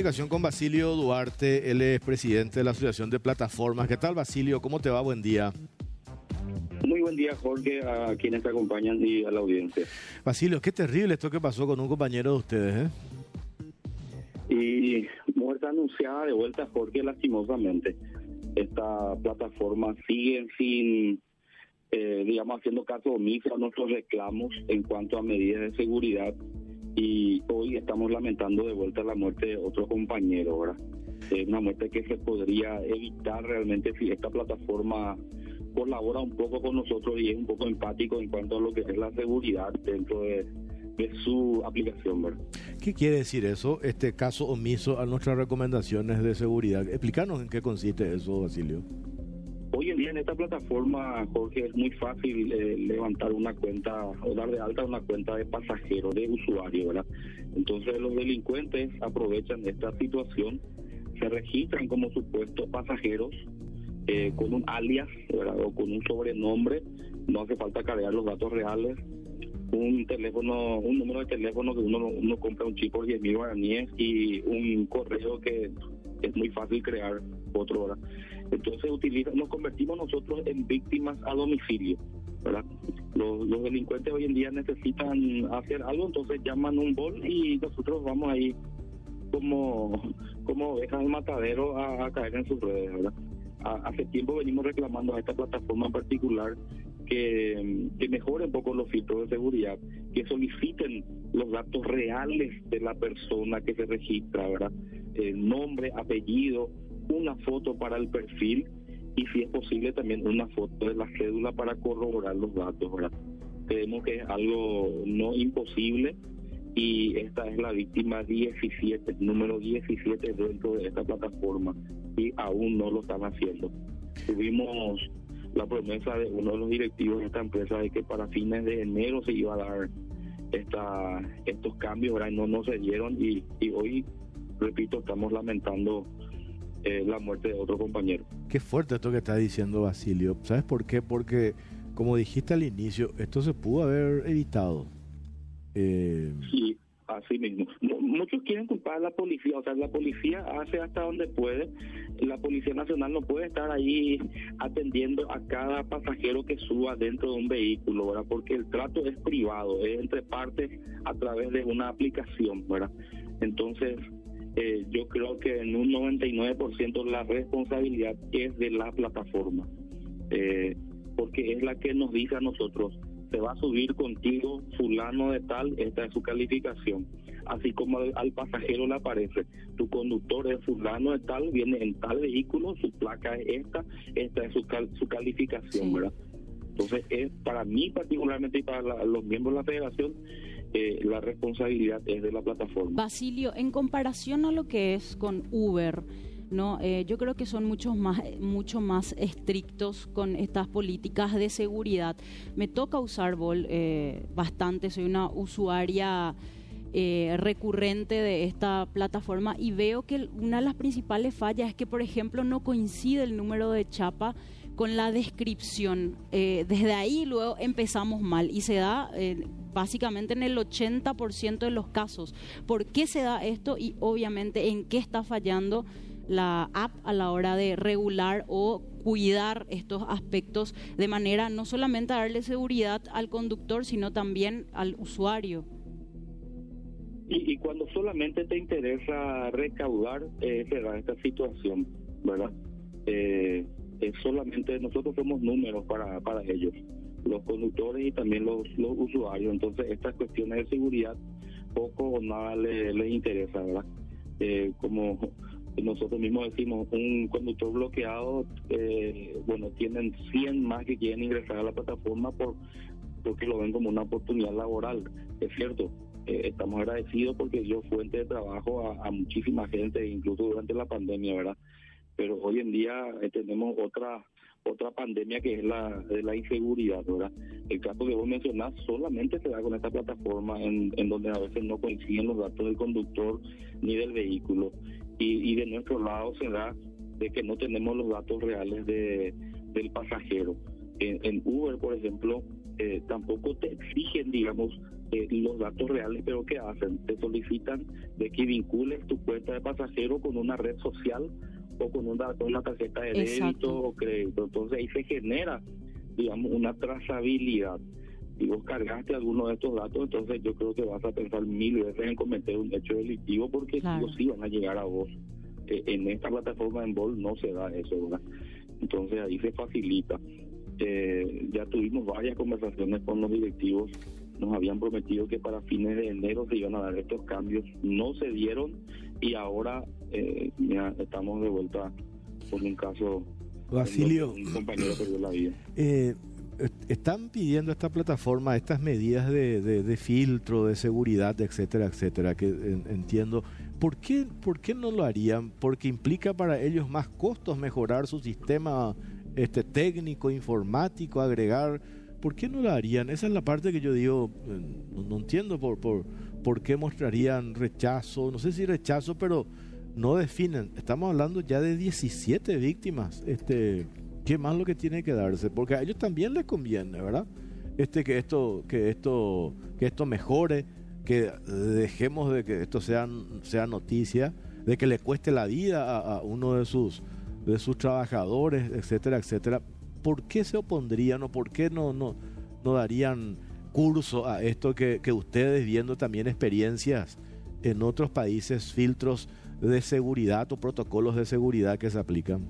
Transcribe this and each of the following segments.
comunicación con Basilio Duarte, él es presidente de la Asociación de Plataformas. ¿Qué tal, Basilio? ¿Cómo te va? Buen día. Muy buen día, Jorge, a quienes te acompañan y a la audiencia. Basilio, qué terrible esto que pasó con un compañero de ustedes, ¿eh? Y muerte anunciada de vuelta, Jorge, lastimosamente. Esta plataforma sigue sin, eh, digamos, haciendo caso omiso a nuestros reclamos en cuanto a medidas de seguridad y hoy estamos lamentando de vuelta la muerte de otro compañero, ahora Es una muerte que se podría evitar realmente si esta plataforma colabora un poco con nosotros y es un poco empático en cuanto a lo que es la seguridad dentro de, su aplicación, ¿verdad? ¿Qué quiere decir eso, este caso omiso a nuestras recomendaciones de seguridad? Explícanos en qué consiste eso, Basilio. Hoy en día en esta plataforma, Jorge, es muy fácil eh, levantar una cuenta o dar de alta una cuenta de pasajero, de usuario, ¿verdad? Entonces los delincuentes aprovechan esta situación, se registran como supuestos pasajeros eh, con un alias, ¿verdad? O con un sobrenombre, no hace falta cargar los datos reales, un teléfono, un número de teléfono que uno, uno compra un chip por 10 mil guaraníes y un correo que es muy fácil crear otro, ¿verdad? Entonces utiliza, nos convertimos nosotros en víctimas a domicilio, ¿verdad? Los, delincuentes hoy en día necesitan hacer algo, entonces llaman un bol y nosotros vamos ahí como, como ovejas matadero a, caer en sus redes, ¿verdad? hace tiempo venimos reclamando a esta plataforma en particular que, que mejore un poco los filtros de seguridad, que soliciten los datos reales de la persona que se registra, ¿verdad? Nombre, apellido, una foto para el perfil y si es posible también una foto de la cédula para corroborar los datos, ¿verdad? Creemos que es algo no imposible y esta es la víctima 17, número 17 dentro de esta plataforma y aún no lo están haciendo. Tuvimos la promesa de uno de los directivos de esta empresa de que para fines de enero se iba a dar esta, estos cambios, ¿verdad? No, no se dieron y, y hoy, repito, estamos lamentando eh, la muerte de otro compañero. Qué fuerte esto que está diciendo Basilio. ¿Sabes por qué? Porque, como dijiste al inicio, esto se pudo haber evitado. Eh... Sí, así mismo. Muchos quieren culpar a la policía, o sea, la policía hace hasta donde puede. La Policía Nacional no puede estar ahí atendiendo a cada pasajero que suba dentro de un vehículo, ¿verdad? Porque el trato es privado, es entre partes a través de una aplicación, ¿verdad? Entonces, eh, yo creo que en un 99% la responsabilidad es de la plataforma, eh, porque es la que nos dice a nosotros, se va a subir contigo fulano de tal, esta es su calificación. Así como al, pasajero le aparece, tu conductor es fulano de tal, viene en tal vehículo, su placa es esta, esta es su, su calificación, ¿verdad? Entonces, es para mí particularmente y para los miembros de la federación, eh, la responsabilidad es de la plataforma. Basilio, en comparación a lo que es con Uber, no, eh, yo creo que son muchos más, mucho más estrictos con estas políticas de seguridad. Me toca usar Vol eh, bastante, soy una usuaria recurrente de esta plataforma y veo que una de las principales fallas es que, por ejemplo, no coincide el número de chapa con la descripción. desde ahí luego empezamos mal y se da básicamente en el 80% de los casos. ¿Por qué se da esto y obviamente en qué está fallando la app a la hora de regular o cuidar estos aspectos de manera no solamente a darle seguridad al conductor, sino también al usuario? Y, cuando solamente te interesa recaudar, eh, se esta situación, ¿verdad? Eh, solamente nosotros somos números para, para ellos los conductores y también los, usuarios. Entonces, estas cuestiones de seguridad poco o nada les le interesa, ¿verdad? Eh, como nosotros mismos decimos, un conductor bloqueado, eh, bueno, tienen 100 más que quieren ingresar a la plataforma por porque lo ven como una oportunidad laboral. Es cierto, eh, estamos agradecidos porque dio fuente de trabajo a, muchísima gente, incluso durante la pandemia, ¿verdad? Pero hoy en día tenemos otra otra pandemia que es la de la inseguridad, ¿verdad? El caso que vos mencionás solamente se da con esta plataforma en, donde a veces no coinciden los datos del conductor ni del vehículo y, y de nuestro lado se da de que no tenemos los datos reales de, del pasajero. En, Uber, por ejemplo, eh, tampoco te exigen, digamos, eh, los datos reales, pero ¿qué hacen? Te solicitan de que vincules tu cuenta de pasajero con una red social o con una, con una tarjeta de débito o crédito. Entonces ahí se genera, digamos, una trazabilidad. Si vos cargaste alguno de estos datos, entonces yo creo que vas a pensar mil veces en cometer un hecho delictivo porque sí van a llegar a vos. Eh, en esta plataforma en Bol no se da eso, ¿verdad? Entonces ahí se facilita. Eh, ya tuvimos varias conversaciones con los directivos nos habían prometido que para fines de enero se iban a dar estos cambios, no se dieron y ahora eh, ya estamos de vuelta con un caso. Basilio, un compañero perdió la vida. Eh, están pidiendo esta plataforma estas medidas de, de, filtro, de seguridad, etcétera, etcétera, que entiendo. ¿Por qué, ¿Por qué no lo harían? Porque implica para ellos más costos mejorar su sistema este técnico, informático, agregar ¿por qué no la harían? Esa es la parte que yo digo, eh, no, entiendo por, por, por qué mostrarían rechazo, no sé si rechazo, pero no definen. Estamos hablando ya de 17 víctimas. Este, ¿Qué más lo que tiene que darse? Porque a ellos también les conviene, ¿verdad? Este, que, esto, que, esto, que esto mejore, que dejemos de que esto sea, sea noticia, de que le cueste la vida a, uno de sus, de sus trabajadores, etcétera, etcétera ¿por qué se opondrían o por qué no, no, no darían curso a esto que, que ustedes viendo también experiencias en otros países, filtros de seguridad o protocolos de seguridad que se aplican?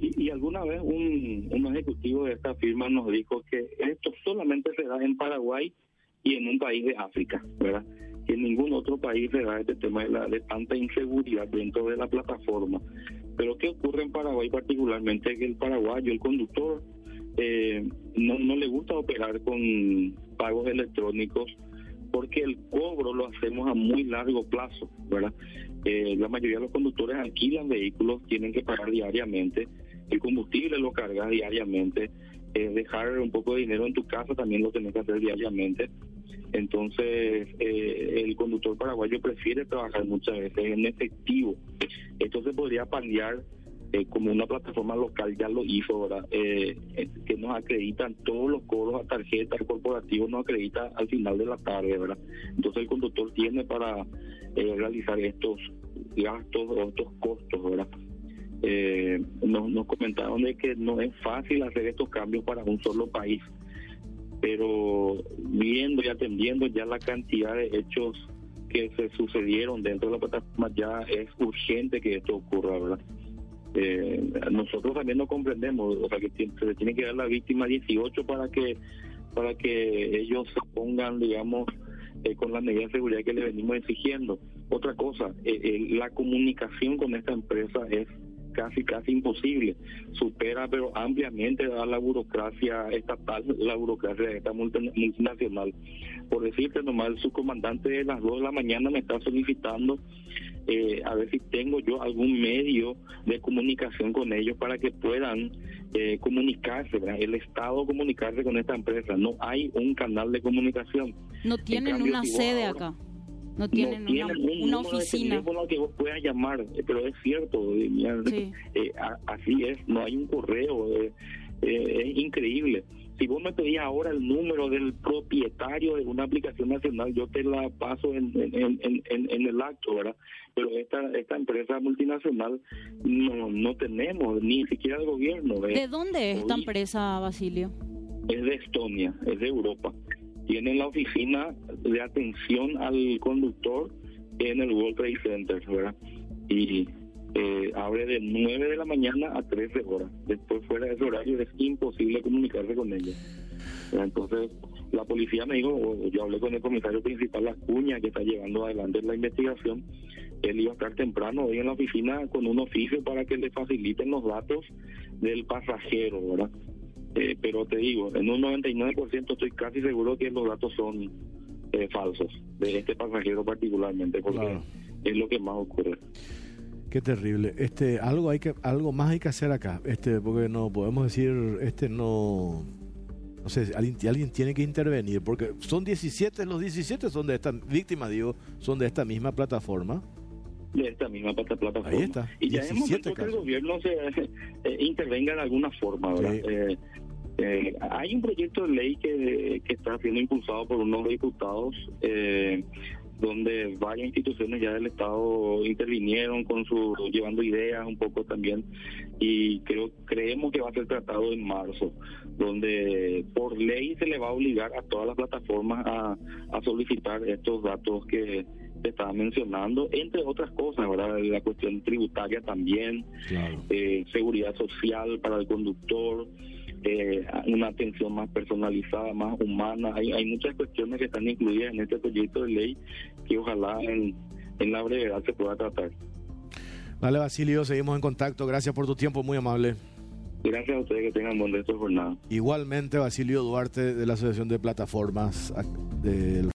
Y, alguna vez un, un, ejecutivo de esta firma nos dijo que esto solamente se da en Paraguay y en un país de África, ¿verdad? Que en ningún otro país se da este tema de, la, de tanta inseguridad dentro de la plataforma. Pero ¿qué ocurre en Paraguay particularmente? Que el paraguayo, el conductor, eh, no, no le gusta operar con pagos electrónicos porque el cobro lo hacemos a muy largo plazo, ¿verdad? Eh, la mayoría de los conductores alquilan vehículos, tienen que pagar diariamente, el combustible lo cargas diariamente, eh, dejar un poco de dinero en tu casa también lo tenés que hacer diariamente. Entonces, eh, el conductor paraguayo prefiere trabajar muchas veces en efectivo. Esto se podría paliar eh, como una plataforma local ya lo hizo, ahora eh, que nos acreditan todos los cobros a tarjeta, el corporativo nos acredita al final de la tarde, ¿verdad? Entonces el conductor tiene para realizar estos gastos o estos costos, ¿verdad? nos, nos comentaron de que no es fácil hacer estos cambios para un solo país pero viendo y atendiendo ya la cantidad de hechos que se sucedieron dentro de la plataforma, ya es urgente que esto ocurra, ¿verdad? Eh, nosotros también no comprendemos, o sea, que se le tiene que dar la víctima 18 para que para que ellos se pongan, digamos, eh, con las medidas de seguridad que le venimos exigiendo. Otra cosa, eh, la comunicación con esta empresa es casi casi imposible. Supera pero ampliamente a la burocracia estatal, la burocracia de esta multinacional. Por decirte nomás, el subcomandante de las 2 de la mañana me está solicitando eh, a ver si tengo yo algún medio de comunicación con ellos para que puedan eh, comunicarse, el Estado comunicarse con esta empresa. No hay un canal de comunicación. No tienen una sede acá. No tienen, una, oficina. que vos puedas llamar, eh, pero es cierto, eh, eh, así es, no hay un correo, es increíble. Si vos me pedías ahora el número del propietario de una aplicación nacional, yo te la paso en, en, el acto, ¿verdad? Pero esta esta empresa multinacional no, no tenemos, ni siquiera el gobierno. ¿De dónde es esta empresa, Basilio? Es de Estonia, es de Europa tienen la oficina de atención al conductor en el World Trade Center, ¿verdad? Y eh, abre de 9 de la mañana a 13 horas. Después, fuera de ese horario, es imposible comunicarse con ella. Entonces, la policía me dijo, yo hablé con el comisario principal Acuña, que está llevando adelante la investigación. Él iba a estar temprano hoy en la oficina con un oficio para que le faciliten los datos del pasajero, ¿verdad? Eh, pero te digo, en un 99% estoy casi seguro que los datos son eh, falsos, de este pasajero particularmente, porque es lo que más ocurre. Qué terrible. Este, algo hay que, algo más hay que hacer acá, este, porque no podemos decir, este, no, no sé, alguien, alguien tiene que intervenir, porque son 17, los 17 son de esta víctima, digo, son de esta misma plataforma de esta misma plataforma. Ahí está. Y ya hemos visto que el gobierno se eh, intervenga de alguna forma, ¿verdad? Eh, Eh, hay un proyecto de ley que, que está siendo impulsado por unos diputados eh, donde varias instituciones ya del Estado intervinieron con su llevando ideas un poco también y creo creemos que va a ser tratado en marzo donde por ley se le va a obligar a todas las plataformas a, a solicitar estos datos que te estaba mencionando, entre otras cosas, ¿verdad? La cuestión tributaria también, eh, seguridad social para el conductor, eh, una atención más personalizada, más humana. Hay, hay muchas cuestiones que están incluidas en este proyecto de ley que ojalá en, en la brevedad se pueda tratar. Vale, Basilio, seguimos en contacto. Gracias por tu tiempo, muy amable. Gracias a ustedes, que tengan buen resto de jornada. Igualmente, Basilio Duarte de la Asociación de Plataformas del